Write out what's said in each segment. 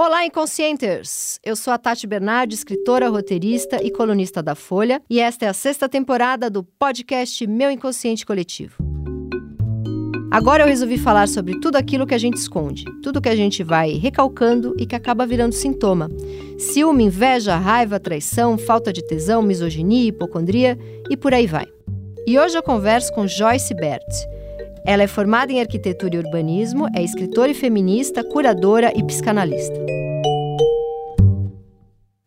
Olá, Inconscienters! Eu sou a Tati Bernardi, escritora, roteirista e colunista da Folha, e esta é a sexta temporada do podcast Meu Inconsciente Coletivo. Agora eu resolvi falar sobre tudo aquilo que a gente esconde, tudo que a gente vai recalcando e que acaba virando sintoma. Ciúme, inveja, raiva, traição, falta de tesão, misoginia, hipocondria e por aí vai. E hoje eu converso com Joyce Bert. Ela é formada em arquitetura e urbanismo, é escritora e feminista, curadora e psicanalista.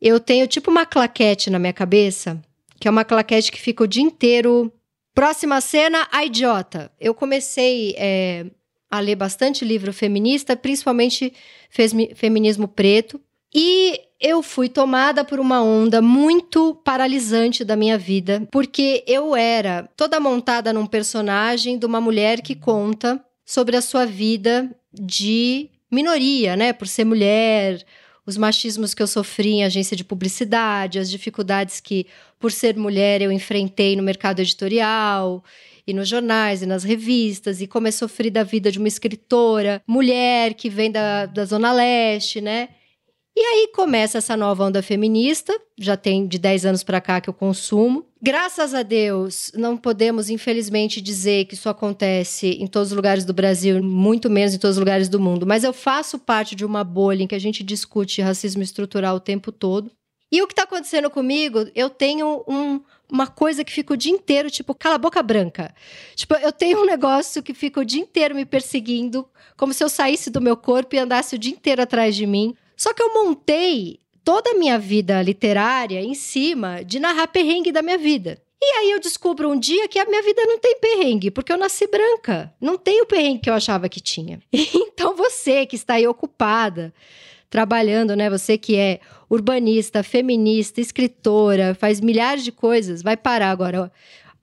Eu tenho tipo uma claquete na minha cabeça, que é uma claquete que fica o dia inteiro. Próxima cena, a idiota. Eu comecei é, a ler bastante livro feminista, principalmente feminismo preto, e eu fui tomada por uma onda muito paralisante da minha vida, porque eu era toda montada num personagem de uma mulher que conta sobre a sua vida de minoria, né? Por ser mulher, os machismos que eu sofri em agência de publicidade, as dificuldades que, por ser mulher, eu enfrentei no mercado editorial e nos jornais e nas revistas, e como é sofrida a vida de uma escritora mulher que vem da, da Zona Leste, né? E aí começa essa nova onda feminista, já tem de 10 anos para cá que eu consumo. Graças a Deus, não podemos, infelizmente, dizer que isso acontece em todos os lugares do Brasil, muito menos em todos os lugares do mundo, mas eu faço parte de uma bolha em que a gente discute racismo estrutural o tempo todo. E o que está acontecendo comigo, eu tenho um, uma coisa que fica o dia inteiro, tipo, cala a boca branca. Tipo, eu tenho um negócio que fica o dia inteiro me perseguindo, como se eu saísse do meu corpo e andasse o dia inteiro atrás de mim. Só que eu montei toda a minha vida literária em cima de narrar perrengue da minha vida. E aí eu descubro um dia que a minha vida não tem perrengue, porque eu nasci branca. Não tem o perrengue que eu achava que tinha. Então você que está aí ocupada, trabalhando, né? Você que é urbanista, feminista, escritora, faz milhares de coisas, vai parar agora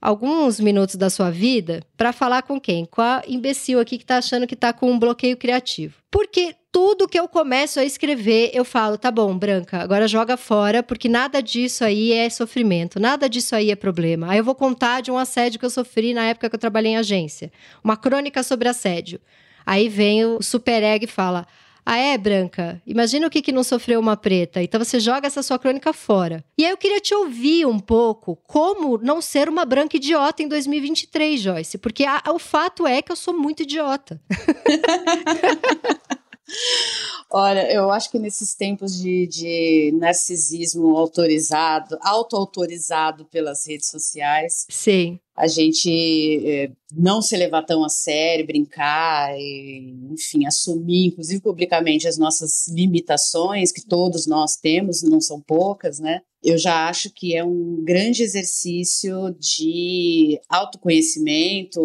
alguns minutos da sua vida para falar com quem? Com a imbecil aqui que está achando que está com um bloqueio criativo. Porque tudo que eu começo a escrever, eu falo, tá bom, Branca, agora joga fora, porque nada disso aí é sofrimento, nada disso aí é problema. Aí eu vou contar de um assédio que eu sofri na época que eu trabalhei em agência. Uma crônica sobre assédio. Aí vem o super egg e fala: ah, é, Branca? Imagina o que, que não sofreu uma preta. Então você joga essa sua crônica fora. E aí eu queria te ouvir um pouco como não ser uma branca idiota em 2023, Joyce. Porque a, o fato é que eu sou muito idiota. Olha, eu acho que nesses tempos de, de narcisismo autorizado, auto-autorizado pelas redes sociais, Sim. A gente é, não se levar tão a sério, brincar, e, enfim, assumir, inclusive publicamente, as nossas limitações, que todos nós temos, não são poucas, né? Eu já acho que é um grande exercício de autoconhecimento,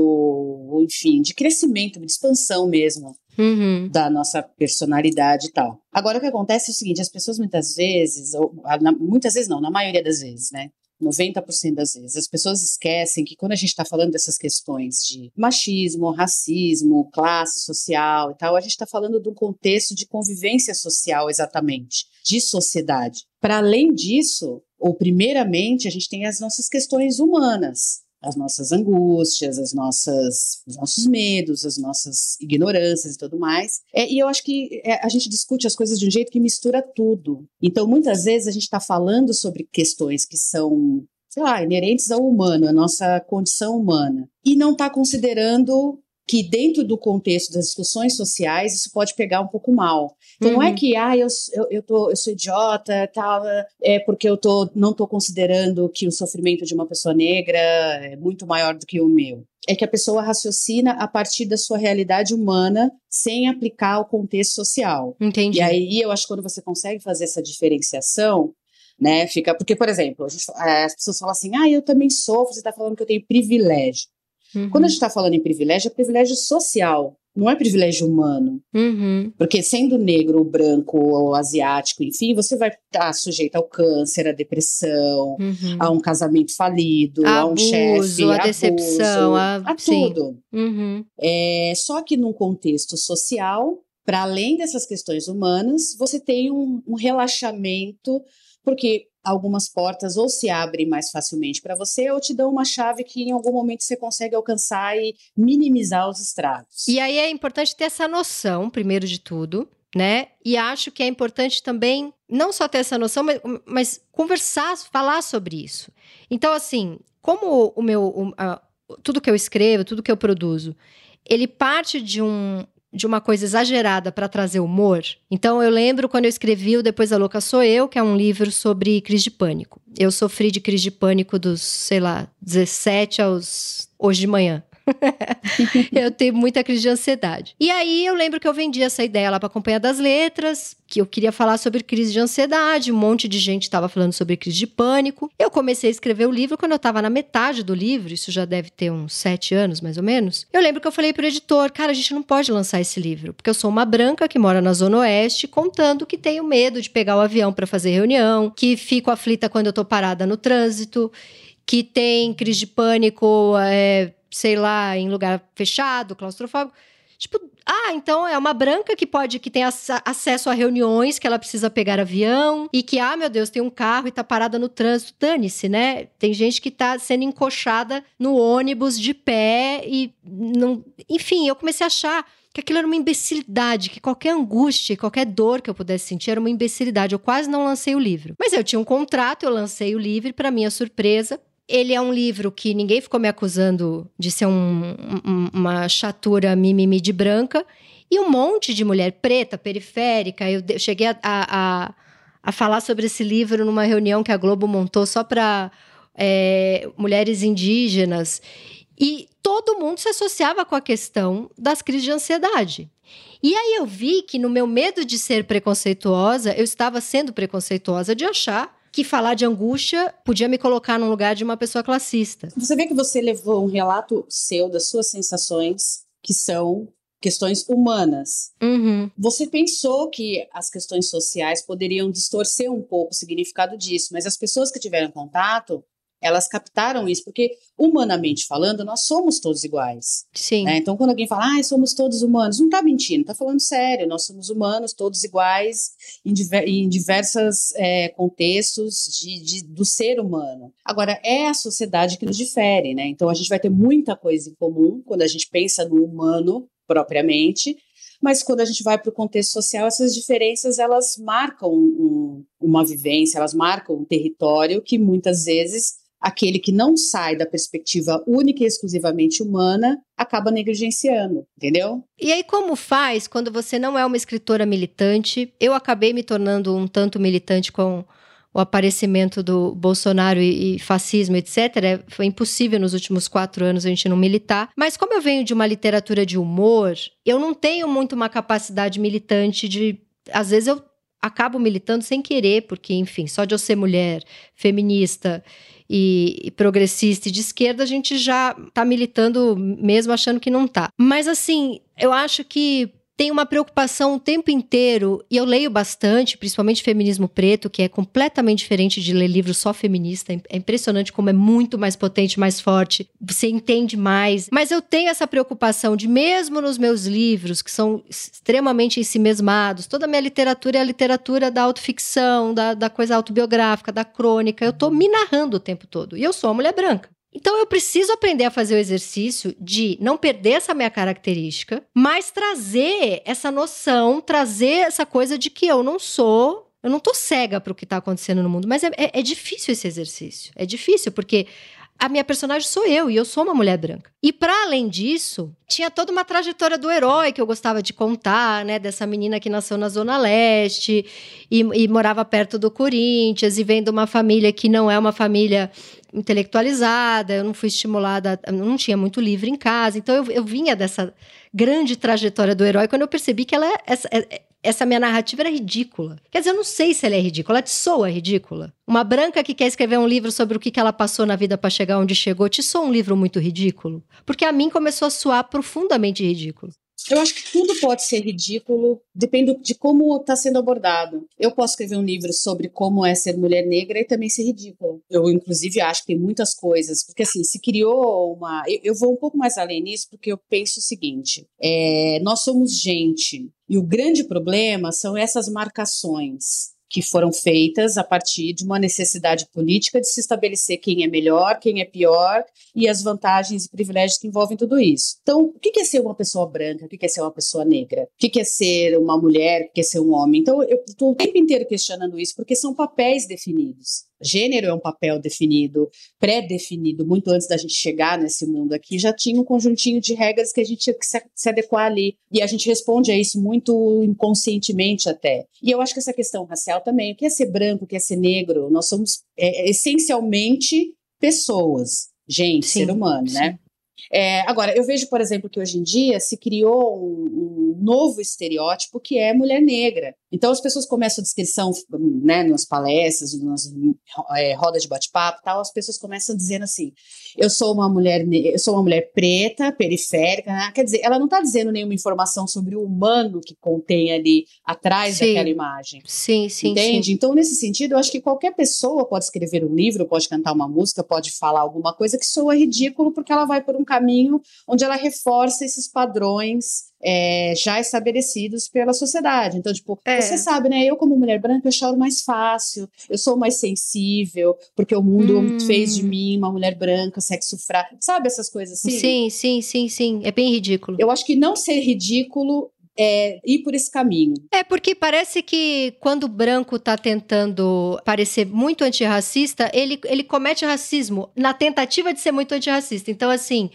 enfim, de crescimento, de expansão mesmo uhum. da nossa personalidade e tal. Agora, o que acontece é o seguinte: as pessoas muitas vezes, ou, na, muitas vezes não, na maioria das vezes, né? 90% das vezes. As pessoas esquecem que quando a gente está falando dessas questões de machismo, racismo, classe social e tal, a gente está falando de um contexto de convivência social, exatamente, de sociedade. Para além disso, ou primeiramente, a gente tem as nossas questões humanas, as nossas angústias, as nossas, os nossos medos, as nossas ignorâncias e tudo mais. É, e eu acho que é, a gente discute as coisas de um jeito que mistura tudo. Então, muitas vezes a gente está falando sobre questões que são sei lá, inerentes ao humano, a nossa condição humana, e não está considerando que dentro do contexto das discussões sociais isso pode pegar um pouco mal. Então uhum. não é uhum. que ah, eu, eu, eu, tô, eu sou idiota, tal, é porque eu tô, não estou considerando que o sofrimento de uma pessoa negra é muito maior do que o meu. É que a pessoa raciocina a partir da sua realidade humana sem aplicar o contexto social. Entendi. E aí eu acho que quando você consegue fazer essa diferenciação, né, fica. Porque, por exemplo, as pessoas falam assim: ah, eu também sofro, você está falando que eu tenho privilégio. Uhum. Quando a gente está falando em privilégio, é privilégio social, não é privilégio humano. Uhum. Porque sendo negro, ou branco, ou asiático, enfim, você vai estar sujeito ao câncer, à depressão, uhum. a um casamento falido, a, a um chefe, a decepção, a, a tudo. Uhum. É, só que num contexto social, para além dessas questões humanas, você tem um, um relaxamento, porque algumas portas ou se abrem mais facilmente para você ou te dão uma chave que em algum momento você consegue alcançar e minimizar os estragos. E aí é importante ter essa noção, primeiro de tudo, né? E acho que é importante também não só ter essa noção, mas, mas conversar, falar sobre isso. Então, assim, como o meu, o, a, tudo que eu escrevo, tudo que eu produzo, ele parte de um de uma coisa exagerada para trazer humor. Então eu lembro quando eu escrevi o Depois da Louca Sou Eu, que é um livro sobre crise de pânico. Eu sofri de crise de pânico dos, sei lá, 17 aos hoje de manhã. eu tenho muita crise de ansiedade. E aí eu lembro que eu vendi essa ideia lá para acompanhar das letras, que eu queria falar sobre crise de ansiedade, um monte de gente estava falando sobre crise de pânico. Eu comecei a escrever o livro quando eu estava na metade do livro, isso já deve ter uns sete anos mais ou menos. Eu lembro que eu falei pro editor, cara, a gente não pode lançar esse livro, porque eu sou uma branca que mora na Zona Oeste, contando que tenho medo de pegar o avião para fazer reunião, que fico aflita quando eu tô parada no trânsito, que tem crise de pânico, é, sei lá, em lugar fechado, claustrofóbico. Tipo, ah, então é uma branca que pode, que tem acesso a reuniões, que ela precisa pegar avião, e que, ah, meu Deus, tem um carro e tá parada no trânsito. Dane-se, né? Tem gente que tá sendo encoxada no ônibus de pé e não. Enfim, eu comecei a achar que aquilo era uma imbecilidade, que qualquer angústia, qualquer dor que eu pudesse sentir era uma imbecilidade. Eu quase não lancei o livro. Mas eu tinha um contrato, eu lancei o livro, para minha surpresa, ele é um livro que ninguém ficou me acusando de ser um, um, uma chatura mimimi de branca. E um monte de mulher preta, periférica. Eu cheguei a, a, a falar sobre esse livro numa reunião que a Globo montou só para é, mulheres indígenas. E todo mundo se associava com a questão das crises de ansiedade. E aí eu vi que no meu medo de ser preconceituosa, eu estava sendo preconceituosa de achar que falar de angústia podia me colocar no lugar de uma pessoa classista. Você vê que você levou um relato seu das suas sensações, que são questões humanas. Uhum. Você pensou que as questões sociais poderiam distorcer um pouco o significado disso, mas as pessoas que tiveram contato elas captaram isso, porque humanamente falando, nós somos todos iguais. Sim. Né? Então, quando alguém fala, ah, somos todos humanos, não está mentindo, está falando sério, nós somos humanos, todos iguais, em, diver em diversos é, contextos de, de, do ser humano. Agora, é a sociedade que nos difere, né? Então, a gente vai ter muita coisa em comum quando a gente pensa no humano propriamente, mas quando a gente vai para o contexto social, essas diferenças elas marcam um, uma vivência, elas marcam um território que muitas vezes aquele que não sai da perspectiva única e exclusivamente humana acaba negligenciando, entendeu? E aí, como faz quando você não é uma escritora militante? Eu acabei me tornando um tanto militante com o aparecimento do Bolsonaro e, e, fascismo, etc., foi impossível nos últimos quatro anos a gente não militar. Mas como eu venho de uma literatura de humor, eu não tenho muito uma capacidade militante de. Às vezes eu acabo militando sem querer, porque, enfim, só de eu ser mulher, feminista e, progressista e de esquerda, a gente já está militando mesmo achando que não está. Mas assim, eu acho que tem uma preocupação o tempo inteiro, e eu leio bastante, principalmente feminismo preto, que é completamente diferente de ler livro só feminista. É impressionante como é muito mais potente, mais forte, você entende mais. Mas eu tenho essa preocupação de, mesmo nos meus livros, que são extremamente ensimesmados, toda a minha literatura é a literatura da autoficção, da, da coisa autobiográfica, da crônica, eu tô me narrando o tempo todo. E eu sou uma mulher branca. Então eu preciso aprender a fazer o exercício de não perder essa minha característica, mas trazer essa noção, trazer essa coisa de que eu não sou eu não tô cega para o que está acontecendo no mundo, mas é, é, é, difícil esse exercício. É difícil, porque a minha personagem sou eu e eu sou uma mulher branca. E para além disso, tinha toda uma trajetória do herói que eu gostava de contar, né? Dessa menina que nasceu na Zona Leste e, e morava perto do Corinthians e vem de uma família que não é uma família intelectualizada, eu não fui estimulada, não tinha muito livro em casa, então eu, eu vinha dessa grande trajetória do herói quando eu percebi que ela é, essa, é, essa minha narrativa era ridícula. Quer dizer, eu não sei se ela é ridícula, ela te soa ridícula. Uma branca que quer escrever um livro sobre o que ela passou na vida para chegar onde chegou, te soa um livro muito ridículo? Porque a mim começou a soar profundamente ridículo. Eu acho que tudo pode ser ridículo, depende de como está sendo abordado. Eu posso escrever um livro sobre como é ser mulher negra e também ser ridículo. Eu, inclusive, acho que tem muitas coisas, porque assim, se criou uma. Eu, eu vou um pouco mais além nisso, porque eu penso o seguinte: é, nós somos gente, e o grande problema são essas marcações que foram feitas a partir de uma necessidade política de se estabelecer quem é melhor, quem é pior e as vantagens e privilégios que envolvem tudo isso. Então, o que é ser uma pessoa branca? O que é ser uma pessoa negra? O que é ser uma mulher? O que é ser um homem? Então, eu estou o tempo inteiro questionando isso, porque são papéis definidos. Gênero é um papel definido, pré-definido, muito antes da gente chegar nesse mundo aqui, já tinha um conjuntinho de regras que a gente tinha que se, adequar ali. E a gente responde a isso muito inconscientemente até. E eu acho que essa questão racial também, o que é ser branco, o que é ser negro, nós somos é, essencialmente pessoas, gente, sim, ser humano, né? sim. né? É, agora, eu vejo, por exemplo, que hoje em dia se criou um, um, novo estereótipo que é mulher negra. Então as pessoas começam a descrição, né, nas palestras, nas é, rodas de bate-papo, tal, as pessoas começam dizendo assim: eu sou uma mulher, eu sou uma mulher preta, periférica, né? quer dizer, ela não está dizendo nenhuma informação sobre o humano que contém ali atrás sim. daquela imagem. Sim, sim, entende? Sim. Então nesse sentido, eu acho que qualquer pessoa pode escrever um livro, pode cantar uma música, pode falar alguma coisa que soa ridículo porque ela vai por um caminho onde ela reforça esses padrões é, já estabelecidos pela sociedade. Então, tipo, é. você sabe, né? Eu, como mulher branca, eu choro mais fácil, eu sou mais sensível, porque o mundo hum. fez de mim uma mulher branca, sexo fraco. Sabe essas coisas assim? Sim, sim, sim, sim. É bem ridículo. Eu acho que não ser ridículo é, ir por esse caminho. É, porque parece que quando o branco está tentando parecer muito antirracista, ele, ele comete racismo na tentativa de ser muito antirracista. Então, assim,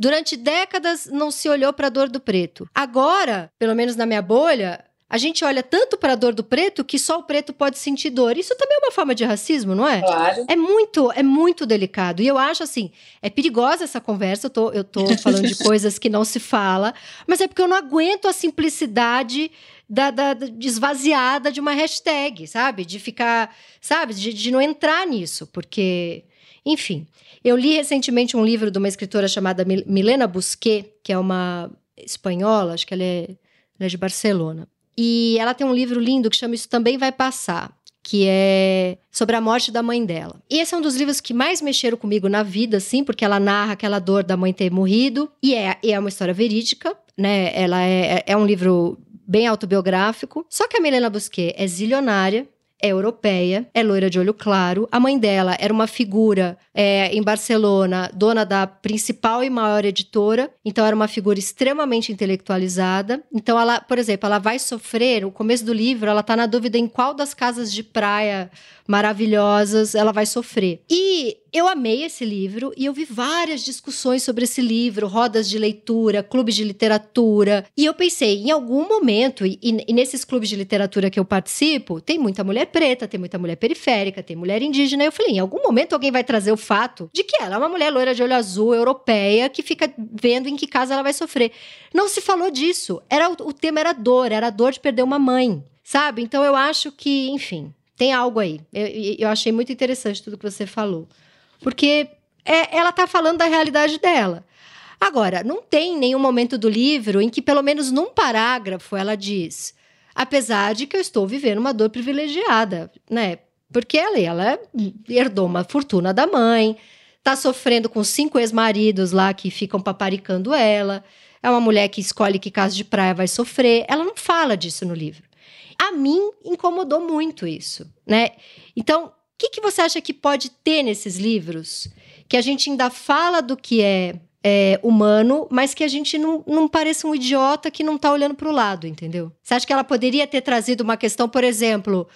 Durante décadas não se olhou para a dor do preto. Agora, pelo menos na minha bolha, a gente olha tanto para a dor do preto que só o preto pode sentir dor. Isso também é uma forma de racismo, não é? Claro. É muito, é muito delicado. E eu acho assim, é perigosa essa conversa. Eu tô, eu tô falando de coisas que não se fala, mas é porque eu não aguento a simplicidade da, da, da esvaziada de uma hashtag, sabe? De ficar, sabe? De, de não entrar nisso, porque, enfim. Eu li recentemente um livro de uma escritora chamada Milena Busquet, que é uma espanhola, acho que ela é, ela é de Barcelona. E ela tem um livro lindo que chama Isso Também Vai Passar, que é sobre a morte da mãe dela. E esse é um dos livros que mais mexeram comigo na vida, assim, porque ela narra aquela dor da mãe ter morrido, e é, é uma história verídica, né? Ela é, é um livro bem autobiográfico. Só que a Milena Busquet é zilionária, é europeia, é loira de olho claro. A mãe dela era uma figura é, em Barcelona, dona da principal e maior editora, então era uma figura extremamente intelectualizada. Então ela, por exemplo, ela vai sofrer, no começo do livro, ela está na dúvida em qual das casas de praia maravilhosas ela vai sofrer. E eu amei esse livro e eu vi várias discussões sobre esse livro, rodas de leitura, clubes de literatura. E eu pensei, em algum momento, e, e, nesses clubes de literatura que eu participo, tem muita mulher preta, tem muita mulher periférica, tem mulher indígena. Eu falei, em algum momento alguém vai trazer o fato de que ela é uma mulher loira de olho azul, europeia, que fica vendo em que casa ela vai sofrer. Não se falou disso. Era o, o tema era dor, era a dor de perder uma mãe, sabe? Então eu acho que, enfim, tem algo aí. Eu, eu achei muito interessante tudo que você falou. Porque é, ela está falando da realidade dela. Agora, não tem nenhum momento do livro em que, pelo menos num parágrafo, ela diz: apesar de que eu estou vivendo uma dor privilegiada, né? Porque ela, ela herdou uma fortuna da mãe, tá sofrendo com cinco ex-maridos lá que ficam paparicando ela. É uma mulher que escolhe que casa de praia vai sofrer. Ela não fala disso no livro. A mim incomodou muito isso, né? Então, que, que você acha que pode ter nesses livros que a gente ainda fala do que é, é humano, mas que a gente não, não pareça um idiota que não está olhando para o lado, entendeu? Você acha que ela poderia ter trazido uma questão, por exemplo,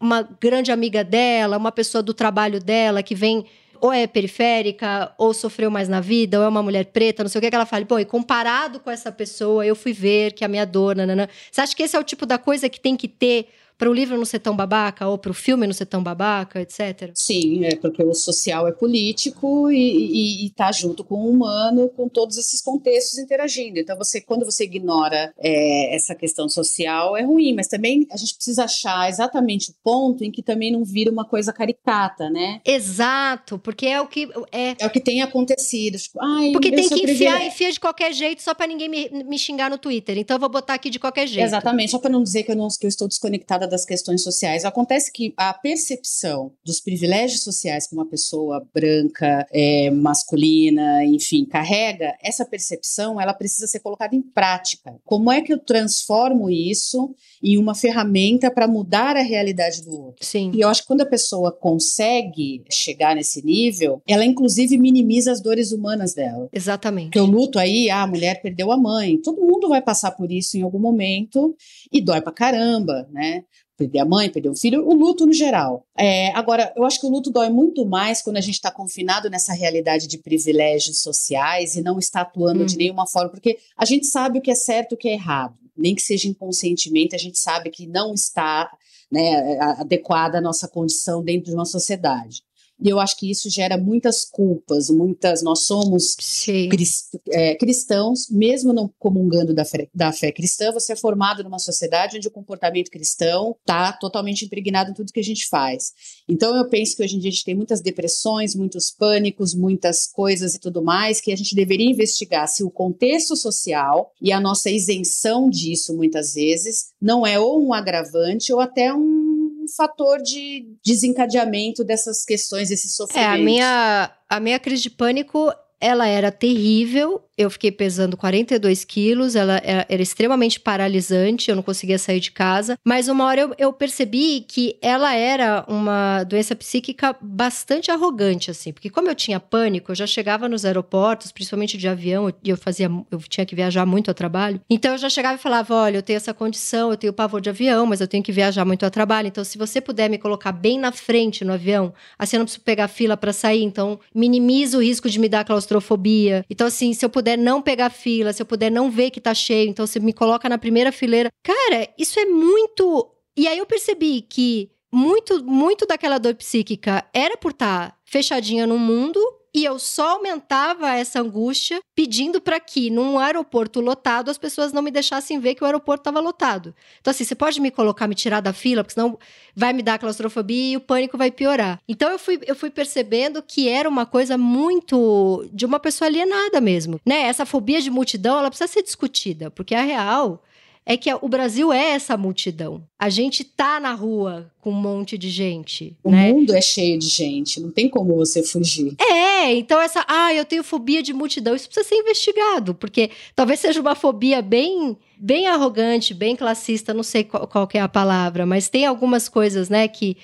uma grande amiga dela, uma pessoa do trabalho dela que vem ou é periférica, ou sofreu mais na vida, ou é uma mulher preta, não sei o que, que ela fala. Bom, e comparado com essa pessoa, eu fui ver que a minha dor, nanana. Você acha que esse é o tipo da coisa que tem que ter para o livro não ser tão babaca ou para o filme não ser tão babaca, etc? Sim, é porque o social é político e está junto com o humano, com todos esses contextos interagindo. Então, você, quando você ignora é, essa questão social, é ruim, mas também a gente precisa achar exatamente o ponto em que também não vira uma coisa caricata, né? Exato, porque é o que é, é o que tem acontecido. Tipo, porque tem que enfiar, enfia de qualquer jeito só para ninguém me, me xingar no Twitter. Então, eu vou botar aqui de qualquer jeito. Exatamente, só para não dizer que eu, não, que eu estou desconectada das questões sociais. Acontece que a percepção dos privilégios sociais que uma pessoa branca, é, masculina, enfim, carrega, essa percepção ela precisa ser colocada em prática. Como é que eu transformo isso em uma ferramenta para mudar a realidade do outro? Sim. E eu acho que quando a pessoa consegue chegar nesse nível, ela inclusive minimiza as dores humanas dela. Exatamente. Porque o luto aí, ah, a mulher perdeu a mãe. Todo mundo vai passar por isso em algum momento e dói pra caramba, né? Perder a mãe, perder o filho, o luto no geral. É, agora, eu acho que o luto dói muito mais quando a gente está confinado nessa realidade de privilégios sociais e não está atuando hum. de nenhuma forma, porque a gente sabe o que é certo e o que é errado. Nem que seja inconscientemente, a gente sabe que não está né, adequada à nossa condição dentro de uma sociedade. E eu acho que isso gera muitas culpas, muitas. Nós somos crist, é, cristãos, mesmo não comungando da fé, da fé cristã, você é formado numa sociedade onde o comportamento cristão está totalmente impregnado em tudo que a gente faz. Então eu penso que hoje em dia a gente tem muitas depressões, muitos pânicos, muitas coisas e tudo mais, que a gente deveria investigar se o contexto social e a nossa isenção disso, muitas vezes, não é ou um agravante ou até um fator de desencadeamento dessas questões, desses sofrimentos. É, a minha, a minha crise de pânico ela era terrível. Eu fiquei pesando 42 quilos, ela era, era, extremamente paralisante, eu não conseguia sair de casa. Mas uma hora eu, eu, percebi que ela era uma doença psíquica bastante arrogante, assim. Porque como eu tinha pânico, eu já chegava nos aeroportos, principalmente de avião, e eu fazia, eu tinha que viajar muito a trabalho. Então eu já chegava e falava: olha, eu tenho essa condição, eu tenho pavor de avião, mas eu tenho que viajar muito a trabalho. Então, se você puder me colocar bem na frente no avião, assim eu não preciso pegar fila para sair, então minimiza o risco de me dar claustrofobia claustrofobia. Então, assim, se eu puder não pegar fila, se eu puder não ver que tá cheio, então você me coloca na primeira fileira. Cara, isso é muito. E aí eu percebi que muito, muito daquela dor psíquica era por estar tá fechadinha no mundo e eu só aumentava essa angústia pedindo para que num aeroporto lotado as pessoas não me deixassem ver que o aeroporto estava lotado. Então assim, você pode me colocar, me tirar da fila, porque senão vai me dar claustrofobia e o pânico vai piorar. Então eu fui, eu fui percebendo que era uma coisa muito de uma pessoa alienada mesmo, né? Essa fobia de multidão, ela precisa ser discutida, porque a real é que o Brasil é essa multidão. A gente tá na rua com um monte de gente. O né? mundo é cheio de gente, não tem como você fugir. É, então essa, ah, eu tenho fobia de multidão, isso precisa ser investigado, porque talvez seja uma fobia bem bem arrogante, bem classista, não sei qual, qual é a palavra, mas tem algumas coisas, né, que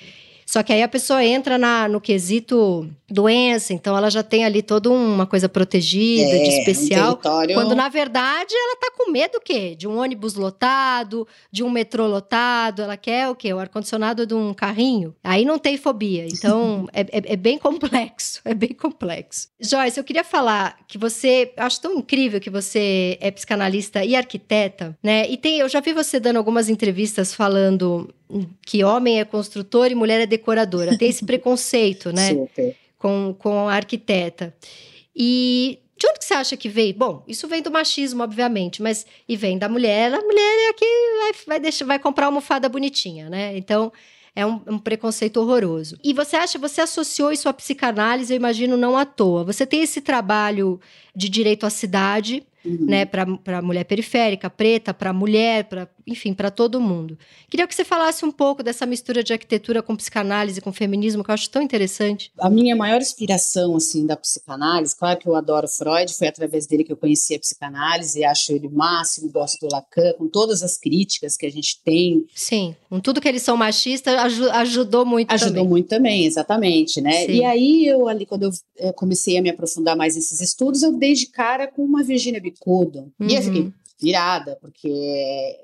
só que aí a pessoa entra na, no quesito doença, então ela já tem ali toda uma coisa protegida, é, de especial. Um território... Quando na verdade ela tá com medo o quê? De um ônibus lotado, de um metrô lotado, ela quer o quê? O ar-condicionado de um carrinho. Aí não tem fobia. Então é, é, é, bem complexo, é bem complexo. Joyce, eu queria falar que você, acho tão incrível que você é psicanalista e arquiteta, né? E tem, eu já vi você dando algumas entrevistas falando que homem é construtor e mulher é decoradora. Tem esse preconceito, né? Super. Com, com a arquiteta. E de onde que você acha que veio? Bom, isso vem do machismo, obviamente, mas e vem da mulher. A mulher é a que vai, vai, deixar, vai comprar uma almofada bonitinha, né? Então, é um, um, preconceito horroroso. E você acha, você associou isso à psicanálise, eu imagino, não à toa. Você tem esse trabalho de direito à cidade, uhum. né, para mulher periférica, preta, para mulher, para enfim, para todo mundo. Queria que você falasse um pouco dessa mistura de arquitetura com psicanálise, com feminismo, que eu acho tão interessante. A minha maior inspiração, assim, da psicanálise, claro que eu adoro Freud, foi através dele que eu conheci a psicanálise, acho ele o máximo, gosto do Lacan, com todas as críticas que a gente tem. Sim, com tudo que eles são machistas, ajudou muito ajudou também. Ajudou muito também, exatamente, né? Sim. E aí, eu ali, quando eu comecei a me aprofundar mais nesses estudos, eu dei de cara com uma Virginia Bicudo. Uhum. E eu fiquei, virada, porque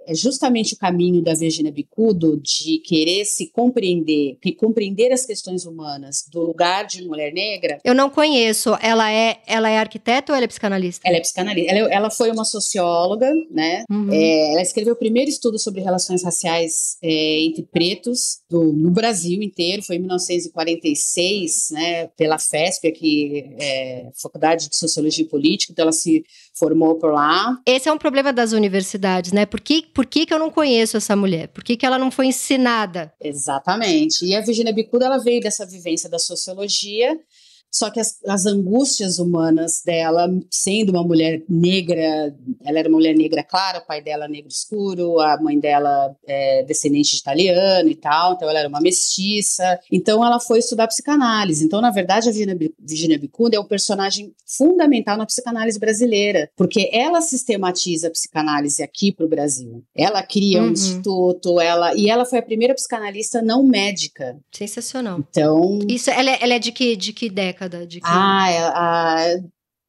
é justamente o caminho da Virginia Bicudo de querer se compreender, que compreender as questões humanas do lugar de mulher negra. Eu não conheço. Ela é, ela é arquiteta ou ela é psicanalista? Ela é psicanalista. Ela, ela foi uma socióloga, né? Uhum. É, ela escreveu o primeiro estudo sobre relações raciais é, entre pretos do, no Brasil inteiro. Foi em 1946, né? Pela FESP, aqui, é, Faculdade de Sociologia e Política. Então ela se formou por lá. Esse é um problema das universidades, né? Por que, por que, que eu não conheço essa mulher? Por que, que ela não foi ensinada? Exatamente. E a Virginia Bicuda, ela veio dessa vivência da sociologia Só que as, as, angústias humanas dela, sendo uma mulher negra, ela era uma mulher negra clara, o pai dela negro escuro, a mãe dela é descendente de italiano e tal, então ela era uma mestiça. Então ela foi estudar psicanálise. Então, na verdade, a Virginia, Virginia Bicunda é um personagem fundamental na psicanálise brasileira, porque ela sistematiza a psicanálise aqui para o Brasil. Ela cria uhum. um instituto, ela e ela foi a primeira psicanalista não médica. Sensacional. Então, isso ela é, ela é de que de que década? De que... Ah, é, a,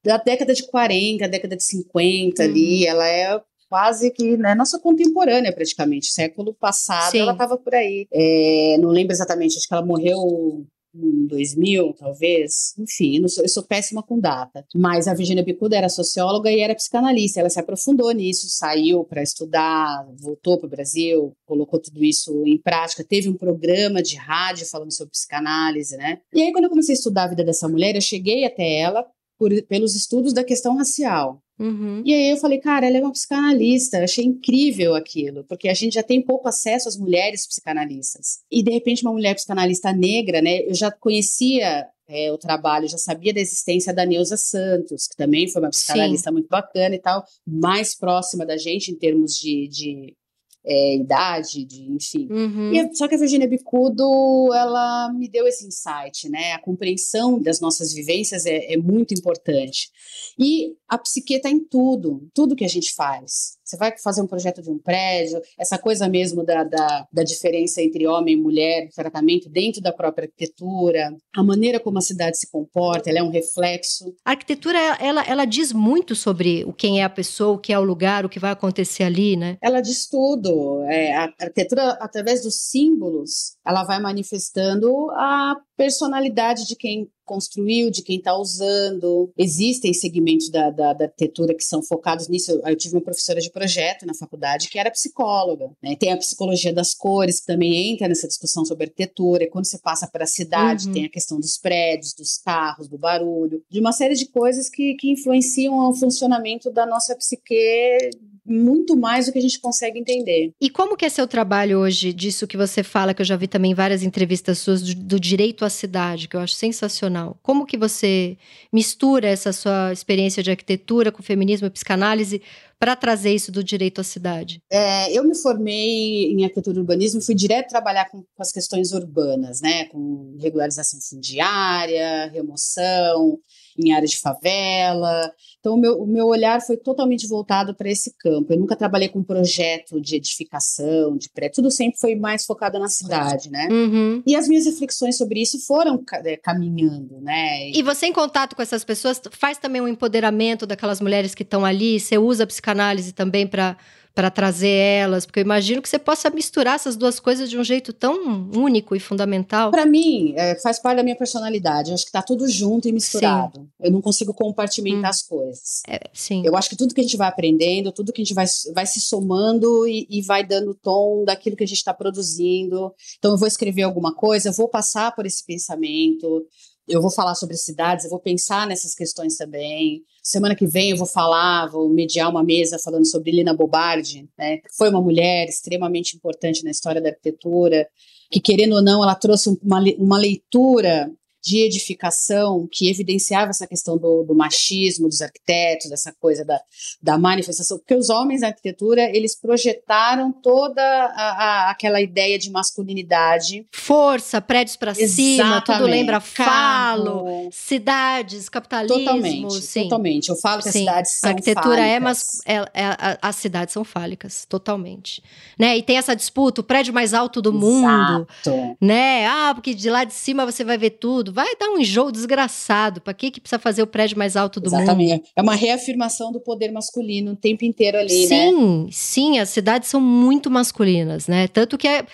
da década de 40, década de 50 uhum. ali, ela é quase que né, nossa contemporânea praticamente, século passado Sim. ela estava por aí. É, não lembro exatamente, acho que ela morreu 2000, talvez. Enfim, eu sou, eu sou, péssima com data. Mas a Virginia Bicuda era socióloga e era psicanalista. Ela se aprofundou nisso, saiu para estudar, voltou para o Brasil, colocou tudo isso em prática. Teve um programa de rádio falando sobre psicanálise, né? E aí, quando eu comecei a estudar a vida dessa mulher, eu cheguei até ela por, pelos estudos da questão racial. Uhum. E aí eu falei, cara, ela é uma psicanalista. achei incrível aquilo, porque a gente já tem pouco acesso às mulheres psicanalistas. E de repente uma mulher psicanalista negra, né? Eu já conhecia é, o trabalho, já sabia da existência da Neuza Santos, que também foi uma psicanalista Sim. muito bacana e tal, mais próxima da gente em termos de, de é, idade, de, enfim. Uhum. E, só que a Virginia Bicudo, ela me deu esse insight, né? A compreensão das nossas vivências é, é muito importante. E a psique está em tudo, tudo que a gente faz. Você vai fazer um projeto de um prédio, essa coisa mesmo da, da, da diferença entre homem e mulher, tratamento dentro da própria arquitetura, a maneira como a cidade se comporta, ela é um reflexo. A arquitetura, ela, ela diz muito sobre o quem é a pessoa, o que é o lugar, o que vai acontecer ali, né? Ela diz tudo. É, a arquitetura, através dos símbolos, ela vai manifestando a personalidade de quem construiu, de quem está usando. Existem segmentos da, da, da, arquitetura que são focados nisso. Eu tive uma professora de projeto na faculdade que era psicóloga. Né? Tem a psicologia das cores, que também entra nessa discussão sobre arquitetura. E quando você passa para a cidade, uhum. tem a questão dos prédios, dos carros, do barulho, de uma série de coisas que, que influenciam o funcionamento da nossa psique muito mais do que a gente consegue entender. E como que é seu trabalho hoje, disso que você fala, que eu já vi também em várias entrevistas suas, do, do direito à cidade, que eu acho sensacional. Como que você mistura essa sua experiência de arquitetura com feminismo e psicanálise para trazer isso do direito à cidade? É, eu me formei em arquitetura e urbanismo e fui direto trabalhar com, com, as questões urbanas, né, com regularização fundiária, remoção, em áreas de favela. Então, o meu, o meu olhar foi totalmente voltado para esse campo. Eu nunca trabalhei com projeto de edificação, de prédio, tudo sempre foi mais focado na cidade, né? Uhum. E as minhas reflexões sobre isso foram é, caminhando, né? E você, em contato com essas pessoas, faz também um empoderamento daquelas mulheres que estão ali? Você usa a psicanálise também para para trazer elas? Porque eu imagino que você possa misturar essas duas coisas de um jeito tão único e fundamental. Para mim, é, faz parte da minha personalidade. Eu acho que está tudo junto e misturado. Sim. Eu não consigo compartimentar hum. as coisas. É, sim. Eu acho que tudo que a gente vai aprendendo, tudo que a gente vai, vai se somando e, e vai dando tom daquilo que a gente está produzindo. Então, eu vou escrever alguma coisa, eu vou passar por esse pensamento eu vou falar sobre cidades, eu vou pensar nessas questões também. Semana que vem eu vou falar, vou mediar uma mesa falando sobre Lina Bobardi, né, que foi uma mulher extremamente importante na história da arquitetura, que querendo ou não, ela trouxe uma, uma leitura de edificação que evidenciava essa questão do, do, machismo dos arquitetos, dessa coisa da, da manifestação, porque os homens na arquitetura, eles projetaram toda a, a, aquela ideia de masculinidade. Força, prédios para cima, tudo lembra falo, cidades, capitalismo. Totalmente, sim. totalmente. Eu falo que sim. as cidades são A arquitetura fálicas. é, mas é, é, as cidades são fálicas, totalmente. Né? E tem essa disputa, o prédio mais alto do Exato. mundo, né? Ah, porque de lá de cima você vai ver tudo vai dar um enjoo desgraçado. Para que que precisa fazer o prédio mais alto do Exatamente. mundo? É uma reafirmação do poder masculino o tempo inteiro ali, sim, né? Sim, sim, as cidades são muito masculinas, né? Tanto que é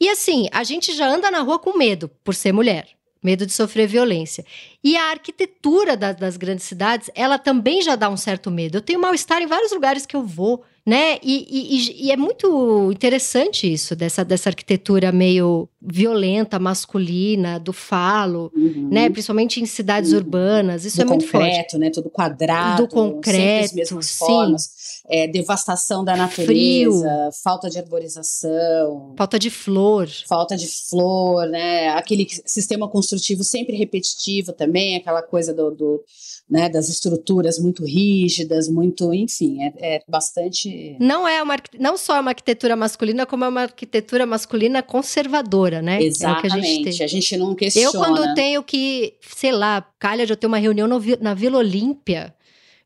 E assim, a gente já anda na rua com medo por ser mulher medo de sofrer violência. E a arquitetura da, das grandes cidades, ela também já dá um certo medo. Eu tenho mal-estar em vários lugares que eu vou, né? E, e, e, é muito interessante isso, dessa, dessa arquitetura meio violenta, masculina, do falo, uhum. né? Principalmente em cidades uhum. urbanas. Isso do é muito concreto, forte. né? Tudo quadrado, do concreto, as mesmas sim. formas. é, devastação da natureza, Frio. falta de arborização, falta de flor, falta de flor, né? Aquele sistema construtivo sempre repetitivo também, aquela coisa do, do né, das estruturas muito rígidas, muito, enfim, é, é, bastante. Não é uma, não só é uma arquitetura masculina, como é uma arquitetura masculina conservadora, né? Exatamente. É a, gente a, gente não questiona. Eu quando tenho que, sei lá, calha de eu ter uma reunião no, na Vila Olímpia,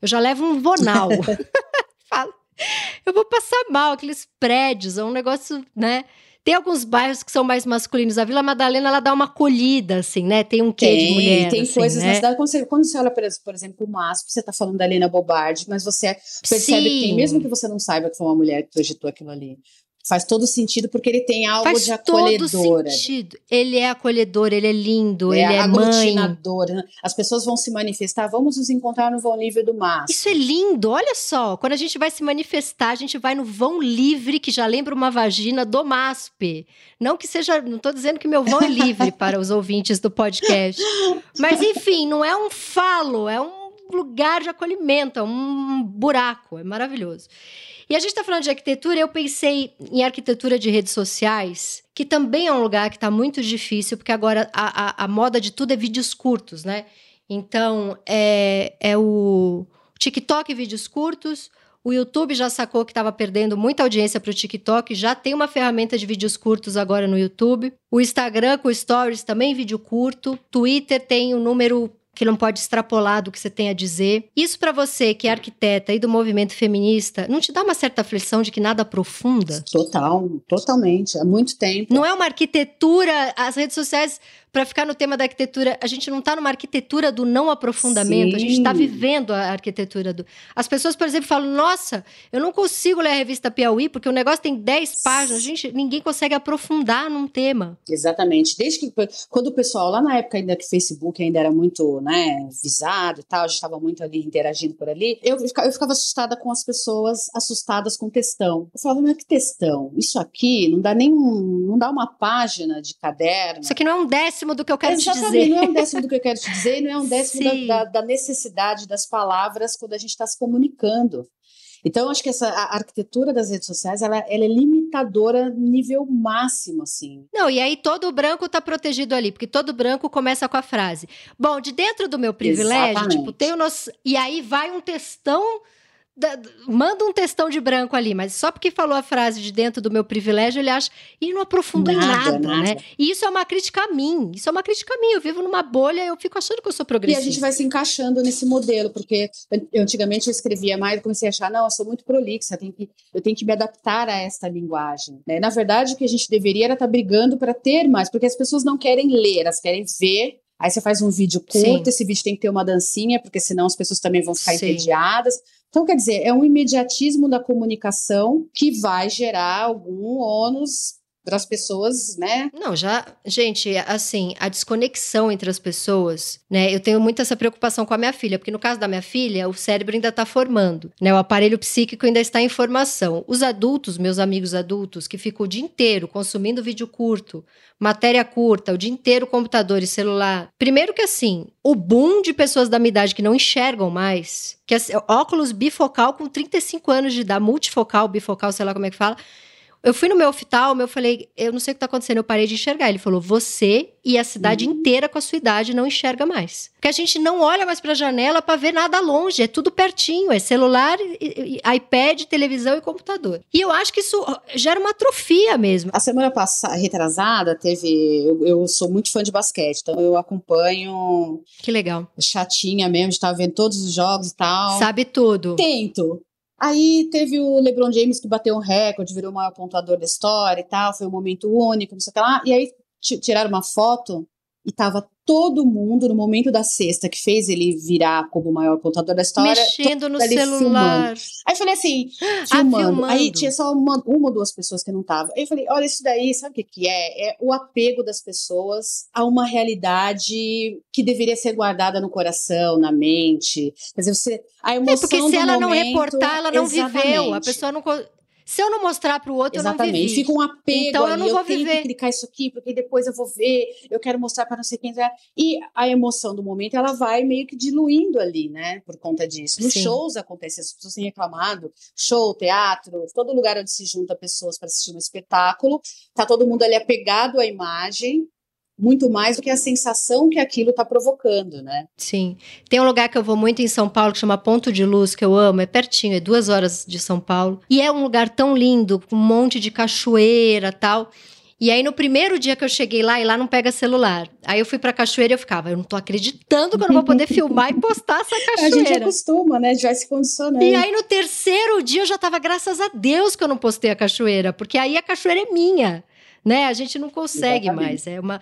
eu já levo um vonal. Falo, eu vou passar mal, aqueles prédios, é um negócio, né? Tem alguns bairros que são mais masculinos. A Vila Madalena, ela dá uma acolhida, assim, né? Tem um quê tem, de mulher. Tem assim, coisas né? na cidade. Quando você, quando você olha, por exemplo, o MASP, você está falando da Lena Bobardi, mas você percebe Sim. que, mesmo que você não saiba que foi uma mulher que projetou aquilo ali, faz todo sentido porque ele tem algo faz de acolhedora. Faz todo sentido. Ele é acolhedor, ele é lindo, é ele é aglutinador. Mãe. As pessoas vão se manifestar, vamos nos encontrar no vão livre do mar. Isso é lindo, olha só. Quando a gente vai se manifestar, a gente vai no vão livre, que já lembra uma vagina do MASP. Não que seja, não estou dizendo que meu vão é livre para os ouvintes do podcast. Mas enfim, não é um falo, é um lugar de acolhimento, é um buraco, é maravilhoso. E a gente está falando de arquitetura, eu pensei em arquitetura de redes sociais, que também é um lugar que está muito difícil, porque agora a, a, a, moda de tudo é vídeos curtos, né? Então, é, é o TikTok vídeos curtos, o YouTube já sacou que estava perdendo muita audiência para o TikTok, já tem uma ferramenta de vídeos curtos agora no YouTube. O Instagram com Stories também vídeo curto. Twitter tem um número que não pode extrapolar do que você tem a dizer. Isso para você que é arquiteta e do movimento feminista, não te dá uma certa aflição de que nada aprofunda? Total, totalmente, há muito tempo. Não é uma arquitetura, as redes sociais para ficar no tema da arquitetura, a gente não está numa arquitetura do não aprofundamento, Sim. a gente está vivendo a arquitetura do. As pessoas, por exemplo, falam: nossa, eu não consigo ler a revista Piauí, porque o negócio tem 10 páginas, a gente, ninguém consegue aprofundar num tema. Exatamente. Desde que quando o pessoal, lá na época ainda que o Facebook ainda era muito né, visado e tal, a gente estava muito ali interagindo por ali, eu, eu ficava assustada com as pessoas assustadas com textão. Eu falava, mas que textão? Isso aqui não dá nem um, não dá uma página de caderno. Isso aqui não é um décimo décimo do que eu quero Exatamente, te dizer. não é um décimo do que eu quero te dizer, não é um décimo da, da, da, necessidade das palavras quando a gente está se comunicando. Então, acho que essa arquitetura das redes sociais, ela, ela, é limitadora nível máximo, assim. Não, e aí todo branco está protegido ali, porque todo branco começa com a frase. Bom, de dentro do meu privilégio, Exatamente. tipo, tenho noção... E aí vai um textão da, manda um textão de branco ali, mas só porque falou a frase de dentro do meu privilégio, ele acha. E não aprofundou nada, em nada, nada, né? E isso é uma crítica a mim. Isso é uma crítica a mim. Eu vivo numa bolha eu fico achando que eu sou progressista. E a gente vai se encaixando nesse modelo, porque eu, antigamente eu escrevia mais, comecei a achar, não, eu sou muito prolixa, eu tenho que, eu tenho que me adaptar a esta linguagem. Né? Na verdade, o que a gente deveria era estar tá brigando para ter mais, porque as pessoas não querem ler, elas querem ver Aí você faz um vídeo curto, Sim. esse vídeo tem que ter uma dancinha, porque senão as pessoas também vão ficar Sim. entediadas. Então, quer dizer, é um imediatismo da comunicação que vai gerar algum ônus para as pessoas, né? Não, já, gente, assim, a desconexão entre as pessoas, né? Eu tenho muito essa preocupação com a minha filha, porque no caso da minha filha, o cérebro ainda está formando, né? O aparelho psíquico ainda está em formação. Os adultos, meus amigos adultos, que ficam o dia inteiro consumindo vídeo curto, matéria curta, o dia inteiro computador e celular. Primeiro que assim, o boom de pessoas da minha idade que não enxergam mais, que assim, óculos bifocal com 35 anos de idade, multifocal, bifocal, sei lá como é que fala, eu fui no meu oftalmo, eu falei, eu não sei o que tá acontecendo, eu parei de enxergar. Ele falou, você e a cidade uhum. inteira com a sua idade não enxerga mais. Porque a gente não olha mais pra janela para ver nada longe, é tudo pertinho, é celular, iPad, televisão e computador. E eu acho que isso gera uma atrofia mesmo. A semana passada, retrasada, teve. Eu, eu sou muito fã de basquete, então eu acompanho. Que legal. Chatinha mesmo, de estar vendo todos os jogos e tal. Sabe tudo. Tento. Aí teve o LeBron James que bateu um recorde, virou o maior pontuador da história e tal, foi um momento único, não sei o que lá. E aí tiraram uma foto e tava todo mundo, no momento da sexta, que fez ele virar como o maior contador da história. Mexendo no celular. Filmando. Aí eu falei assim, filmando. Ah, filmando. Aí tinha só uma, uma ou duas pessoas que não estavam. Aí eu falei, olha, isso daí, sabe o que, que é? É o apego das pessoas a uma realidade que deveria ser guardada no coração, na mente. Quer dizer, você, a emoção é porque se ela momento, não reportar, ela não exatamente. viveu. A pessoa não Se eu não mostrar para o outro, Exatamente. eu não vivi. Fica um apego Então, ali. eu não vou tenho viver. que clicar isso aqui, porque depois eu vou ver, eu quero mostrar para não sei quem. E a emoção do momento, ela vai meio que diluindo ali, né? Por conta disso. Nos Sim. shows acontece, as pessoas têm reclamado. Show, teatro, todo lugar onde se junta pessoas para assistir um espetáculo. Tá todo mundo ali apegado à imagem, muito mais do que a sensação que aquilo está provocando, né? Sim. Tem um lugar que eu vou muito em São Paulo que chama Ponto de Luz, que eu amo, é pertinho, é duas horas de São Paulo. E é um lugar tão lindo, com um monte de cachoeira tal. E aí, no primeiro dia que eu cheguei lá, e lá não pega celular. Aí eu fui pra cachoeira e eu ficava, eu não tô acreditando que eu não vou poder filmar e postar essa A gente cachoeira. acostuma, né? Já se condicionando. E aí, no terceiro dia, eu já tava, graças a Deus, que eu não postei a cachoeira, porque aí a cachoeira é minha, né? A gente não consegue Exatamente. mais. É uma.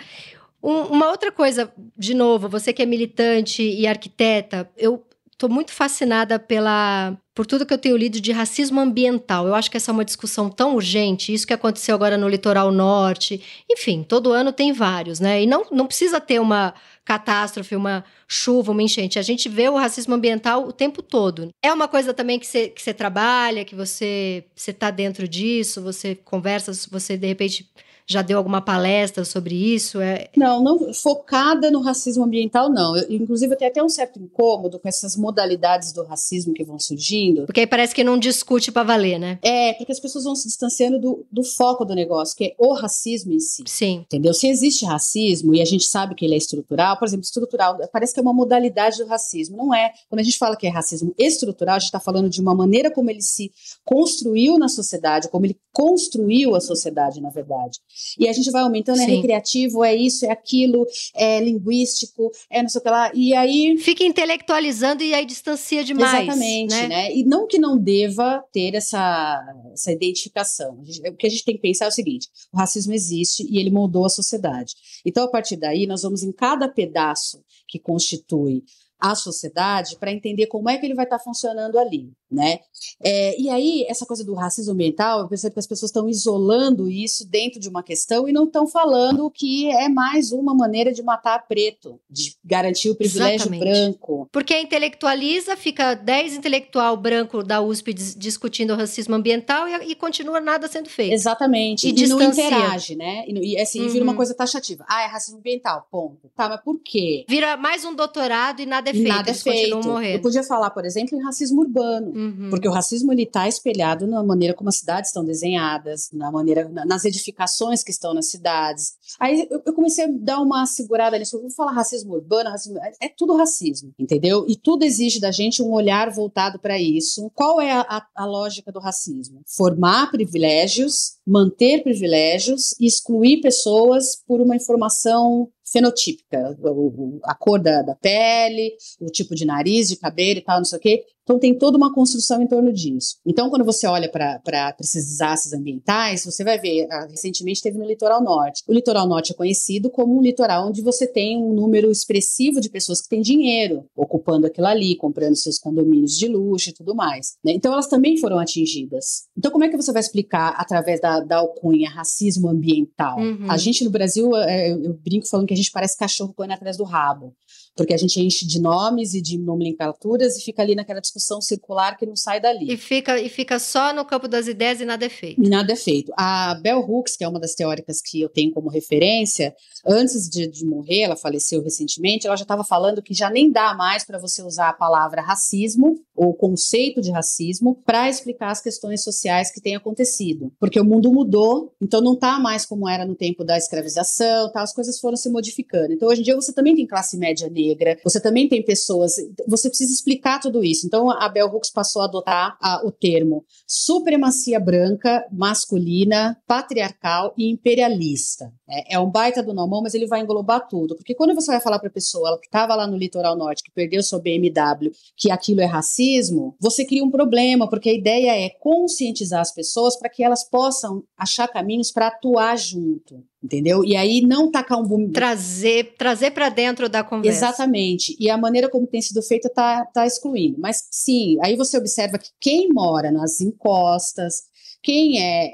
Um- uma outra coisa, de novo, você que é militante e arquiteta, eu tô muito fascinada pela por tudo que eu tenho lido de racismo ambiental. Eu acho que essa é uma discussão tão urgente, isso que aconteceu agora no litoral norte. Enfim, todo ano tem vários, né? E não, não precisa ter uma catástrofe, uma chuva, uma enchente. A gente vê o racismo ambiental o tempo todo. É uma coisa também que você, que trabalha, que você você está dentro disso, você conversa, você de repente já deu alguma palestra sobre isso. É, Não, não focada no racismo ambiental, não. Eu, inclusive, eu tenho até um certo incômodo com essas modalidades do racismo que vão surgindo. porque aí parece que não discute para valer, né? É, porque as pessoas vão se distanciando do, do foco do negócio, que é o racismo em si. Sim. Entendeu? Se existe racismo e a gente sabe que ele é estrutural, por exemplo, estrutural, parece que é uma modalidade do racismo. Não é. Quando a gente fala que é racismo estrutural, a gente está falando de uma maneira como ele se construiu na sociedade, como ele construiu a sociedade, na verdade. E a gente vai aumentando, é Sim. recreativo, é isso, é aquilo, é linguístico, é não sei o que lá. E aí Fica intelectualizando e aí distancia demais. Exatamente, né? né? E não que não deva ter essa, essa identificação. O que a gente tem que pensar é o seguinte: o racismo existe e ele moldou a sociedade. Então, a partir daí, nós vamos em cada pedaço que constitui a sociedade para entender como é que ele vai estar funcionando ali, né? É, e aí, essa coisa do racismo ambiental, eu percebo que as pessoas estão isolando isso dentro de uma questão e não estão falando que é mais uma maneira de matar preto, de garantir o privilégio Exatamente. branco, Porque intelectualiza, fica 10 intelectual branco da USP dis- discutindo o racismo ambiental e, e continua nada sendo feito. Exatamente. E E, não distancia. interage, né? E, não- e, assim, vira uma Uhum. coisa taxativa. Ah, é racismo ambiental, ponto. Tá, mas por quê? Vira mais um doutorado e nada é feito. Nada é feito. continuam Eu podia falar, por exemplo, em racismo urbano. Uhum. Porque o racismo ele está espelhado na maneira como as cidades estão desenhadas, na maneira, na- nas edificações que estão nas cidades. Aí eu, eu comecei a dar uma segurada nisso. Eu vou falar racismo urbano, racismo, é, é tudo racismo, entendeu? E tudo exige da gente um olhar voltado para isso. Qual é a, a- a lógica do racismo? Formar privilégios, manter privilégios e excluir pessoas por uma informação fenotípica, o- a cor da, da pele, o tipo de nariz, de cabelo e tal, não sei o quê. Então tem toda uma construção em torno disso. Então, quando você olha para esses desastres ambientais, você vai ver, ah, recentemente teve no litoral norte. O litoral norte é conhecido como um litoral onde você tem um número expressivo de pessoas que têm dinheiro ocupando aquilo ali, comprando seus condomínios de luxo e tudo mais. né? Então elas também foram atingidas. Então, como é que você vai explicar através da, da alcunha racismo ambiental? Uhum. A gente no Brasil, é, eu, eu brinco falando que a gente parece cachorro correndo atrás do rabo porque a gente enche de nomes e de nomenclaturas e fica ali naquela discussão circular que não sai dali. E fica, e fica só no campo das ideias e nada é feito. E nada é feito. A Bell Hooks, que é uma das teóricas que eu tenho como referência, antes de, de morrer, ela faleceu recentemente, ela já estava falando que já nem dá mais para você usar a palavra racismo ou conceito de racismo para explicar as questões sociais que têm acontecido. Porque o mundo mudou, então não está mais como era no tempo da escravização, tá? as coisas foram se modificando. Então hoje em dia você também tem classe média negra, você também tem pessoas, você precisa explicar tudo isso. Então a Bell Hooks passou a adotar a- o termo supremacia branca, masculina, patriarcal e imperialista. É, é um baita do nomão, mas ele vai englobar tudo. Porque quando você vai falar para a pessoa que estava lá no litoral norte, que perdeu sua BMW, que aquilo é racismo, você cria um problema, porque a ideia é conscientizar as pessoas para que elas possam achar caminhos para atuar junto. Entendeu? E aí não tacar um boom. Trazer, trazer para dentro da conversa. Exatamente. E a maneira como tem sido feita está tá excluindo. Mas sim, aí você observa que quem mora nas encostas, quem é,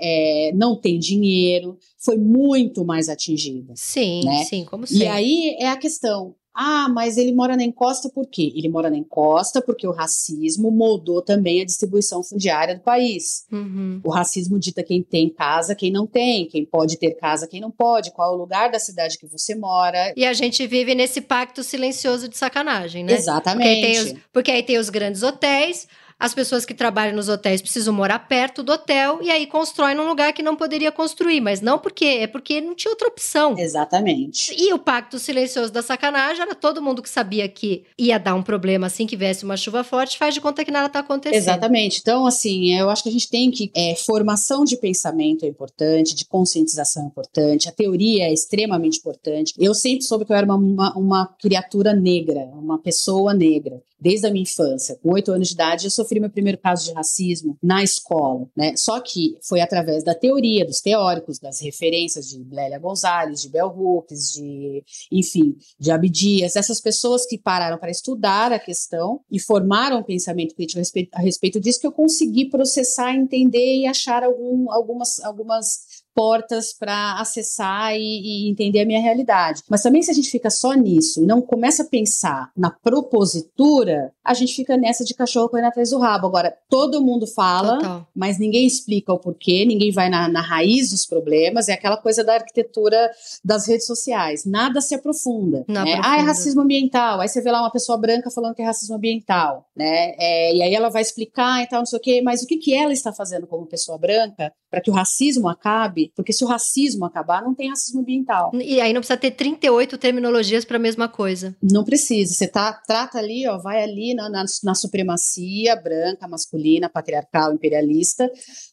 é, não tem dinheiro, foi muito mais atingida. Sim, né? sim, como E sempre. aí é a questão. Ah, mas ele mora na encosta por quê? Ele mora na encosta porque o racismo moldou também a distribuição fundiária do país. Uhum. O racismo dita quem tem casa, quem não tem, quem pode ter casa, quem não pode, qual é o lugar da cidade que você mora. E a gente vive nesse pacto silencioso de sacanagem, né? Exatamente. Porque, os, porque aí tem os grandes hotéis, as pessoas que trabalham nos hotéis precisam morar perto do hotel e aí constroem num lugar que não poderia construir, mas não porque é porque não tinha outra opção. Exatamente. E o pacto silencioso da sacanagem era todo mundo que sabia que ia dar um problema assim que viesse uma chuva forte, faz de conta que nada está acontecendo. Exatamente. Então, assim, eu acho que a gente tem que. É, formação de pensamento é importante, de conscientização é importante, a teoria é extremamente importante. Eu sempre soube que eu era uma, uma, uma criatura negra, uma pessoa negra desde a minha infância. Com oito anos de idade, eu sofri meu primeiro caso de racismo na escola, né? Só que foi através da teoria, dos teóricos, das referências de Lélia Gonzalez, de Bell Hooks, de, enfim, de Abdias, essas pessoas que pararam para estudar a questão e formaram um pensamento crítico a respeito, a respeito disso que eu consegui processar, entender e achar algum, algumas, algumas portas para acessar e, e, entender a minha realidade. Mas também se a gente fica só nisso, não começa a pensar na propositura, a gente fica nessa de cachorro correndo atrás do rabo. Agora, todo mundo fala, Total. mas ninguém explica o porquê, ninguém vai na, na raiz dos problemas, é aquela coisa da arquitetura das redes sociais. Nada se aprofunda. Né? Ah, é racismo ambiental. Aí você vê lá uma pessoa branca falando que é racismo ambiental, né? É, e aí ela vai explicar e tal, não sei o quê, mas o que, que ela está fazendo como pessoa branca para que o racismo acabe porque se o racismo acabar, não tem racismo ambiental. E aí não precisa ter 38 terminologias para a mesma coisa. Não precisa. Você tá, trata ali, ó, vai ali na, na, na supremacia branca, masculina, patriarcal, imperialista.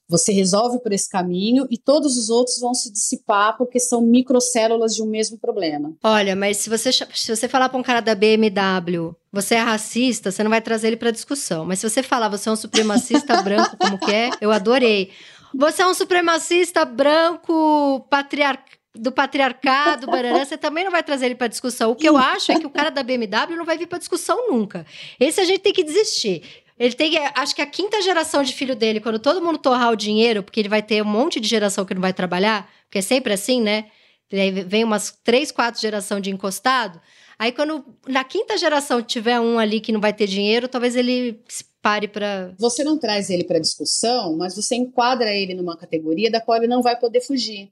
Você resolve por esse caminho e todos os outros vão se dissipar porque são microcélulas de um mesmo problema. Olha, mas se você, se você falar para um cara da BMW, você é racista, você não vai trazer ele para discussão. Mas se você falar, você é um supremacista branco, como que é, eu adorei. Você é um supremacista branco, patriarcal do patriarcado, barará, você também não vai trazer ele para discussão. O que eu acho é que o cara da BMW não vai vir para discussão nunca. Esse a gente tem que desistir. Ele tem, acho que a quinta geração de filho dele, quando todo mundo torrar o dinheiro, porque ele vai ter um monte de geração que não vai trabalhar, porque é sempre assim, né? Vem umas três, quatro gerações de encostado. Aí, quando na quinta geração tiver um ali que não vai ter dinheiro, talvez ele pare para. Você não traz ele para discussão, mas você enquadra ele numa categoria da qual ele não vai poder fugir.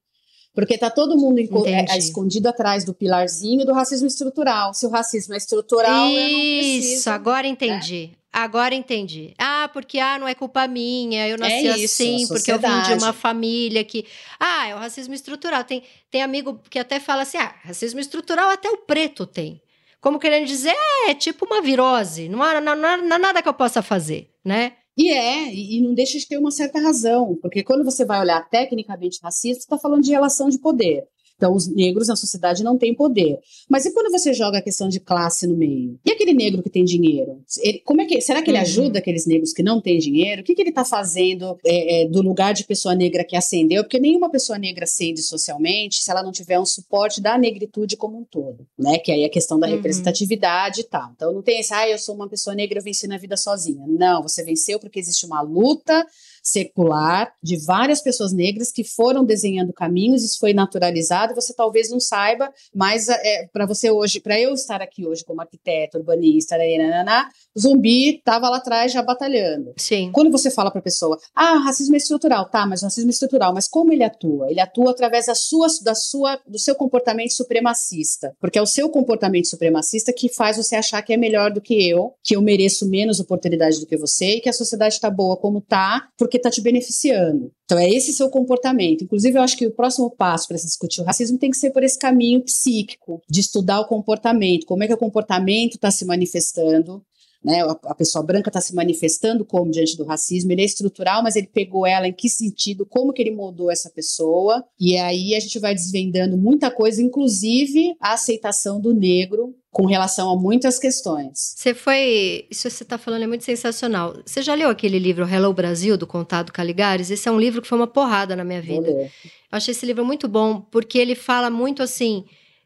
Porque está todo mundo é, escondido atrás do pilarzinho do racismo estrutural. Se o racismo é estrutural, Isso, agora entendi. Né? Agora entendi. Ah, porque ah, não é culpa minha, eu nasci é isso, assim, porque eu vim de uma família que. Ah, é o racismo estrutural. Tem, tem amigo que até fala assim: ah, racismo estrutural até o preto tem. Como querendo dizer, é, é tipo uma virose, não há, não, não, há nada que eu possa fazer, né? E é, e não deixa de ter uma certa razão, porque quando você vai olhar tecnicamente racista, está falando de relação de poder. Então, os negros na sociedade não têm poder. Mas e quando você joga a questão de classe no meio? E aquele negro que tem dinheiro? Ele, como é que, será que ele uhum. ajuda aqueles negros que não têm dinheiro? O que, que ele está fazendo é, é, do lugar de pessoa negra que ascendeu? Porque nenhuma pessoa negra ascende socialmente se ela não tiver um suporte da negritude como um todo, né? Que aí é a questão da uhum. representatividade e tal. Então, não tem esse, ah, eu sou uma pessoa negra, eu venci na vida sozinha. Não, você venceu porque existe uma luta secular de várias pessoas negras que foram desenhando caminhos, isso foi naturalizado, você talvez não saiba, mas é, para você hoje, para eu estar aqui hoje como arquiteto, urbanista, nananá, zumbi estava lá atrás já batalhando. Sim. Quando você fala para a pessoa, ah, racismo é estrutural, tá, mas racismo é estrutural, mas como ele atua? Ele atua através da sua, da sua, do seu comportamento supremacista, porque é o seu comportamento supremacista que faz você achar que é melhor do que eu, que eu mereço menos oportunidade do que você e que a sociedade está boa como tá, porque porque está te beneficiando. Então, é esse seu comportamento. Inclusive, eu acho que o próximo passo para se discutir o racismo tem que ser por esse caminho psíquico, de estudar o comportamento, como é que o comportamento está se manifestando. Né, a pessoa branca está se manifestando como diante do racismo, ele é estrutural, mas ele pegou ela em que sentido, como que ele moldou essa pessoa, e aí a gente vai desvendando muita coisa, inclusive a aceitação do negro com relação a muitas questões. Você foi. Isso que você está falando é muito sensacional. Você já leu aquele livro Hello Brasil, do Contado Caligares? Esse é um livro que foi uma porrada na minha vida. Eu achei esse livro muito bom, porque ele fala muito assim.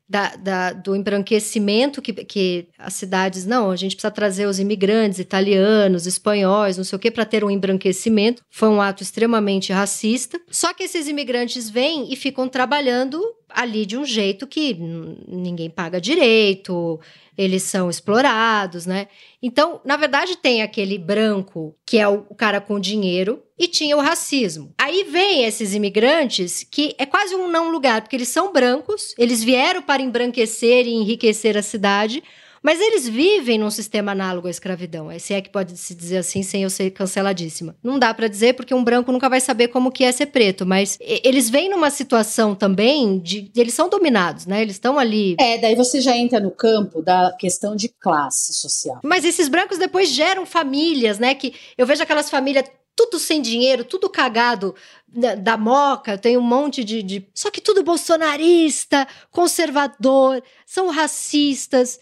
Da, da, do embranquecimento que, que as cidades. Não, a gente precisa trazer os imigrantes italianos, espanhóis, não sei o quê, para ter um embranquecimento. Foi um ato extremamente racista. Só que esses imigrantes vêm e ficam trabalhando ali de um jeito que ninguém paga direito, eles são explorados, né? Então, na verdade, tem aquele branco que é o cara com dinheiro e tinha o racismo. Aí vem esses imigrantes que é quase um não lugar, porque eles são brancos, eles vieram para embranquecer e enriquecer a cidade, mas eles vivem num sistema análogo à escravidão. Se é que pode se dizer assim sem eu ser canceladíssima. Não dá para dizer porque um branco nunca vai saber como que é ser preto, mas eles vêm numa situação também de eles são dominados, né? Eles estão ali. É, daí você já entra no campo da questão de classe social. Mas esses brancos depois geram famílias, né? Que eu vejo aquelas famílias tudo sem dinheiro, tudo cagado da, da, moca, tem um monte de, de. Só que tudo bolsonarista, conservador, são racistas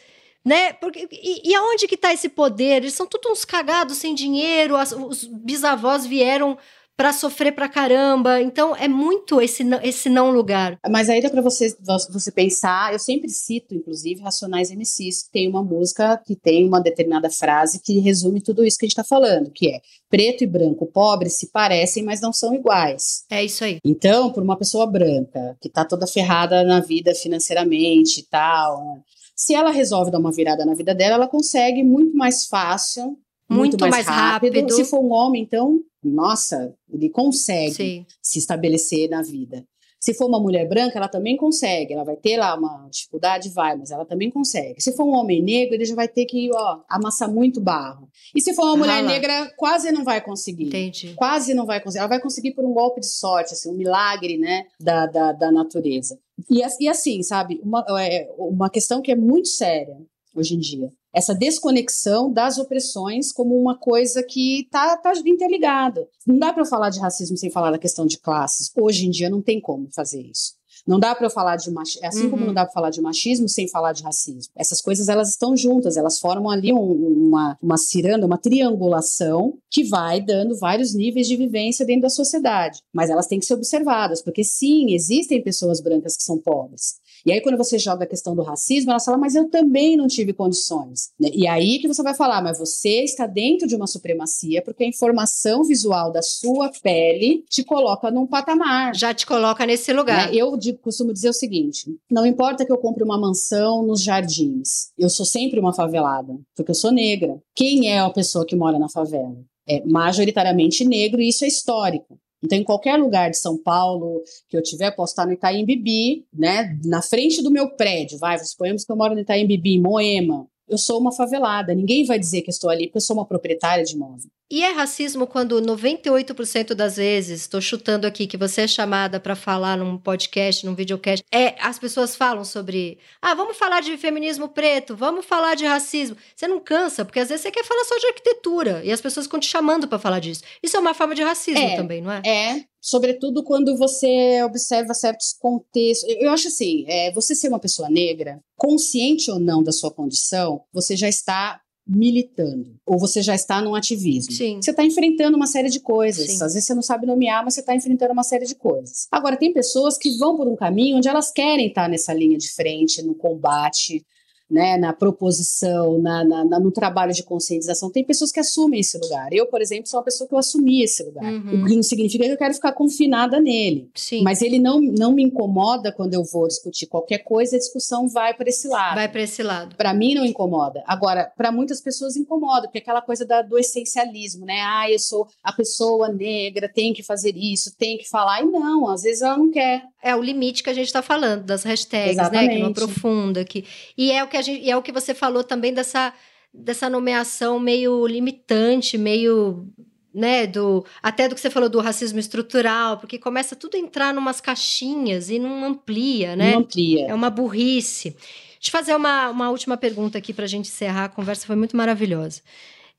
né? Porque, e, e aonde que está esse poder? Eles são todos uns cagados sem dinheiro, as, os bisavós vieram para sofrer pra caramba. Então é muito esse não, esse não lugar. Mas aí dá para você você pensar, eu sempre cito inclusive Racionais MCs, que tem uma música que tem uma determinada frase que resume tudo isso que a gente tá falando, que é preto e branco pobres se parecem, mas não são iguais. É isso aí. Então, por uma pessoa branca que tá toda ferrada na vida financeiramente e tal, se ela resolve dar uma virada na vida dela, ela consegue muito mais fácil, muito, muito mais, mais rápido. rápido. Se for um homem, então, nossa, ele consegue Sim. se estabelecer na vida. Se for uma mulher branca, ela também consegue. Ela vai ter lá uma dificuldade, vai, mas ela também consegue. Se for um homem negro, ele já vai ter que ó, amassar muito barro. E se for uma mulher negra, quase não vai conseguir. Entendi. Quase não vai conseguir. Ela vai conseguir por um golpe de sorte, assim, um milagre, né, da, da, da natureza. E, e assim, sabe, uma, é, uma questão que é muito séria hoje em dia essa desconexão das opressões como uma coisa que está tá interligada. Não dá para eu falar de racismo sem falar da questão de classes. Hoje em dia não tem como fazer isso. Não dá para eu falar de machismo, assim uhum. como não dá para falar de machismo sem falar de racismo. Essas coisas elas estão juntas, elas formam ali um, uma, uma ciranda, uma triangulação que vai dando vários níveis de vivência dentro da sociedade. Mas elas têm que ser observadas, porque sim, existem pessoas brancas que são pobres. E aí, quando você joga a questão do racismo, ela fala, mas eu também não tive condições. Né? E aí que você vai falar, mas você está dentro de uma supremacia, porque a informação visual da sua pele te coloca num patamar. Já te coloca nesse lugar. Né? Eu costumo dizer o seguinte: não importa que eu compre uma mansão nos jardins, eu sou sempre uma favelada, porque eu sou negra. Quem é a pessoa que mora na favela? É majoritariamente negro, e isso é histórico. Então, em qualquer lugar de São Paulo que eu tiver, posso estar no Itaim Bibi, né? Na frente do meu prédio, vai, suponhamos que eu moro no Itaim Bibi, em Moema. Eu sou uma favelada, ninguém vai dizer que estou ali porque eu sou uma proprietária de imóvel. E é racismo quando 98% das vezes, estou chutando aqui, que você é chamada para falar num podcast, num videocast, é, as pessoas falam sobre, ah, vamos falar de feminismo preto, vamos falar de racismo. Você não cansa, porque às vezes você quer falar só de arquitetura e as pessoas ficam te chamando para falar disso. Isso é uma forma de racismo é, também, não é? É, sobretudo quando você observa certos contextos. Eu acho assim, é, você ser uma pessoa negra, consciente ou não da sua condição, você já está militando, ou você já está num ativismo. Sim. Você está enfrentando uma série de coisas. Sim. Às vezes você não sabe nomear, mas você está enfrentando uma série de coisas. Agora, tem pessoas que vão por um caminho onde elas querem estar nessa linha de frente, no combate, né, na proposição, na, na, na, no trabalho de conscientização. Tem pessoas que assumem esse lugar. Eu, por exemplo, sou uma pessoa que eu assumi esse lugar. Uhum. O que não significa que eu quero ficar confinada nele. Sim. Mas ele não, não me incomoda quando eu vou discutir qualquer coisa, a discussão vai para esse lado. Vai para esse lado. Para mim não incomoda. Agora, para muitas pessoas incomoda, porque é aquela coisa da, do essencialismo, né? Ah, eu sou a pessoa negra, tem que fazer isso, tem que falar. E não, às vezes ela não quer. É o limite que a gente está falando, das hashtags, Exatamente. né? Que não aprofunda. Que... E é o que que a gente, e é o que você falou também dessa, dessa nomeação meio limitante, meio né, do até do que você falou do racismo estrutural, porque começa tudo a entrar numas caixinhas e não amplia, né? Não amplia. É uma burrice. Deixa eu fazer uma, uma última pergunta aqui para a gente encerrar. A conversa foi muito maravilhosa.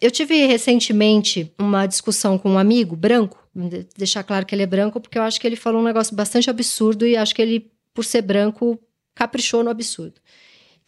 Eu tive recentemente uma discussão com um amigo branco, deixar claro que ele é branco, porque eu acho que ele falou um negócio bastante absurdo e acho que ele, por ser branco, caprichou no absurdo.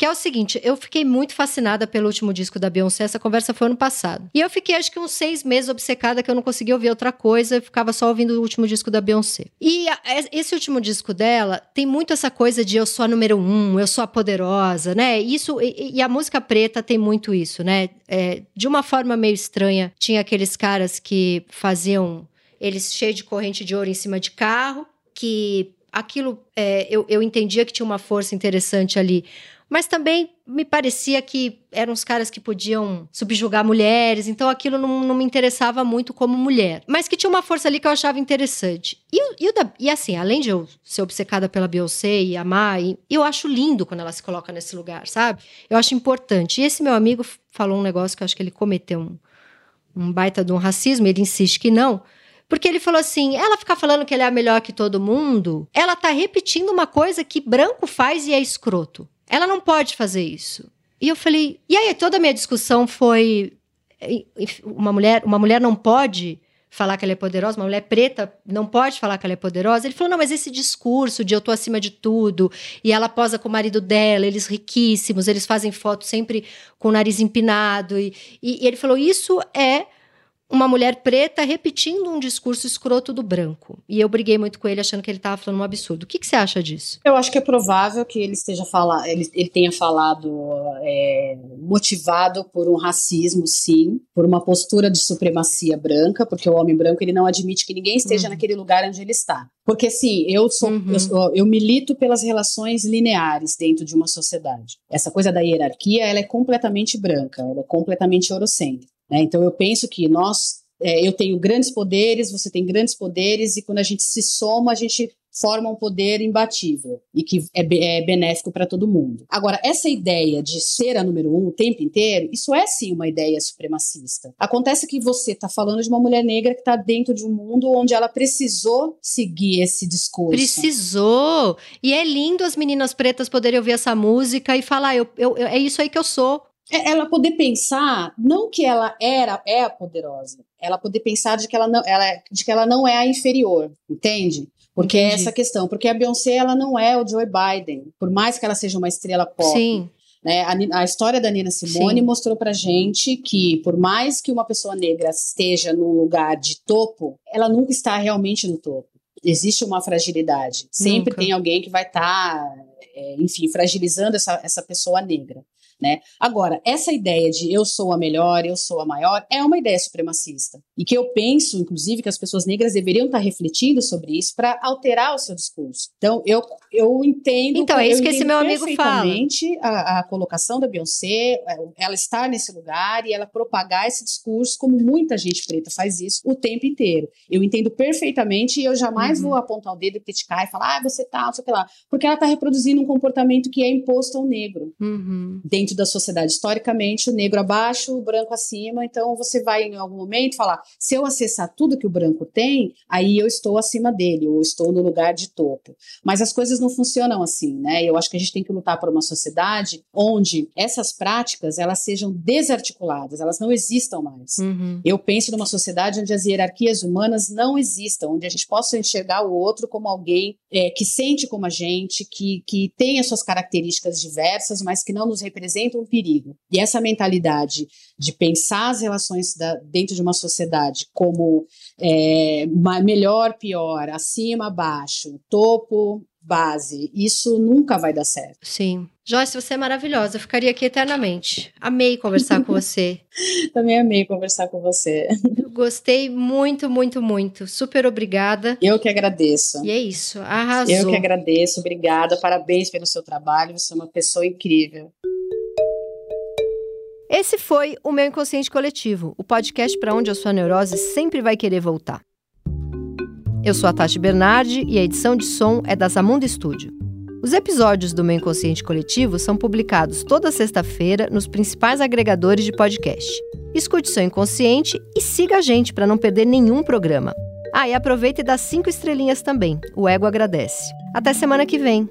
Que é o seguinte, eu fiquei muito fascinada pelo último disco da Beyoncé, essa conversa foi ano passado. E eu fiquei acho que uns seis meses obcecada que eu não conseguia ouvir outra coisa, eu ficava só ouvindo o último disco da Beyoncé. E a, esse último disco dela tem muito essa coisa de eu sou a número um, eu sou a poderosa, né? Isso, e, e a música preta tem muito isso, né? É, de uma forma meio estranha, tinha aqueles caras que faziam eles cheios de corrente de ouro em cima de carro, que aquilo é, eu, eu entendia que tinha uma força interessante ali. Mas também me parecia que eram os caras que podiam subjugar mulheres, então aquilo não, não, me interessava muito como mulher. Mas que tinha uma força ali que eu achava interessante. E, e, e assim, além de eu ser obcecada pela Beyoncé e amar, e, eu acho lindo quando ela se coloca nesse lugar, sabe? Eu acho importante. E esse meu amigo falou um negócio que eu acho que ele cometeu um, um baita de um racismo, ele insiste que não. Porque ele falou assim: ela ficar falando que ele é a melhor que todo mundo, ela tá repetindo uma coisa que branco faz e é escroto. Ela não pode fazer isso. E eu falei, e aí toda a minha discussão foi uma mulher, uma mulher não pode falar que ela é poderosa, uma mulher preta não pode falar que ela é poderosa. Ele falou: não, mas esse discurso de eu tô acima de tudo, e ela posa com o marido dela, eles riquíssimos, eles fazem foto sempre com o nariz empinado. E, e, e ele falou: isso é uma mulher preta repetindo um discurso escroto do branco. E eu briguei muito com ele, achando que ele estava falando um absurdo. O que, que, você acha disso? Eu acho que é provável que ele esteja falando, ele, ele tenha falado é, motivado por um racismo, sim, por uma postura de supremacia branca, porque o homem branco ele não admite que ninguém esteja uhum. naquele lugar onde ele está. Porque sim, eu sou, uhum. eu, eu milito pelas relações lineares dentro de uma sociedade. Essa coisa da hierarquia, ela é completamente branca, ela é completamente eurocêntrica. Né? Então, eu penso que nós, é, eu tenho grandes poderes, você tem grandes poderes, e quando a gente se soma, a gente forma um poder imbatível e que é, é benéfico para todo mundo. Agora, essa ideia de ser a número um o tempo inteiro, isso é sim uma ideia supremacista. Acontece que você está falando de uma mulher negra que está dentro de um mundo onde ela precisou seguir esse discurso. Precisou! E é lindo as meninas pretas poderem ouvir essa música e falar: eu, eu, eu é isso aí que eu sou. É, ela poder pensar não que ela era é a poderosa, ela poder pensar de que ela não, ela, de que ela não é a inferior, entende? Porque é Entendi. é essa questão, porque a Beyoncé ela não é o Joe Biden, por mais que ela seja uma estrela pop. Sim. Né? A, a, história da Nina Simone Sim. mostrou pra gente que, por mais que uma pessoa negra esteja num lugar de topo, ela nunca está realmente no topo. Existe uma fragilidade. Sempre nunca. tem alguém que vai estar, tá, é, enfim, fragilizando essa, essa pessoa negra né? Agora, essa ideia de eu sou a melhor, eu sou a maior, é uma ideia supremacista. E que eu penso, inclusive, que as pessoas negras deveriam estar refletindo sobre isso para alterar o seu discurso. Então, eu, eu entendo. Então, é isso que esse meu amigo fala. A, a colocação da Beyoncé, é, ela estar nesse lugar e ela propagar esse discurso, como muita gente preta faz isso o tempo inteiro. Eu entendo perfeitamente e eu jamais uhum. vou apontar o dedo e criticar e falar, ah, você tá, não sei o que lá. Porque ela está reproduzindo um comportamento que é imposto ao negro. Uhum. Dentro da sociedade. Historicamente, o negro abaixo, o branco acima. Então, você vai em algum momento falar: se eu acessar tudo que o branco tem, aí eu estou acima dele, ou estou no lugar de topo. Mas as coisas não funcionam assim, né? Eu acho que a gente tem que lutar por uma sociedade onde essas práticas elas sejam desarticuladas, elas não existam mais. Uhum. Eu penso numa sociedade onde as hierarquias humanas não existam, onde a gente possa enxergar o outro como alguém é, que sente como a gente, que, que tem as suas características diversas, mas que não nos representa representa um perigo. E essa mentalidade de pensar as relações da, dentro de uma sociedade como é, melhor, pior, acima, abaixo, topo, base, isso nunca vai dar certo. Sim. Joyce, você é maravilhosa, eu ficaria aqui eternamente. Amei conversar com você. Também amei conversar com você. Eu gostei muito, muito, muito. Super obrigada. Eu que agradeço. E é isso, arrasou. Eu que agradeço, obrigada, parabéns pelo seu trabalho, você é uma pessoa incrível. Esse foi o meu Inconsciente Coletivo, o podcast para onde a sua neurose sempre vai querer voltar. Eu sou a Tati Bernardi e a edição de som é da Zamunda Studio. Os episódios do meu Inconsciente Coletivo são publicados toda sexta-feira nos principais agregadores de podcast. Escute seu inconsciente e siga a gente para não perder nenhum programa. Ah, e aproveita e dá cinco estrelinhas também. O ego agradece. Até semana que vem.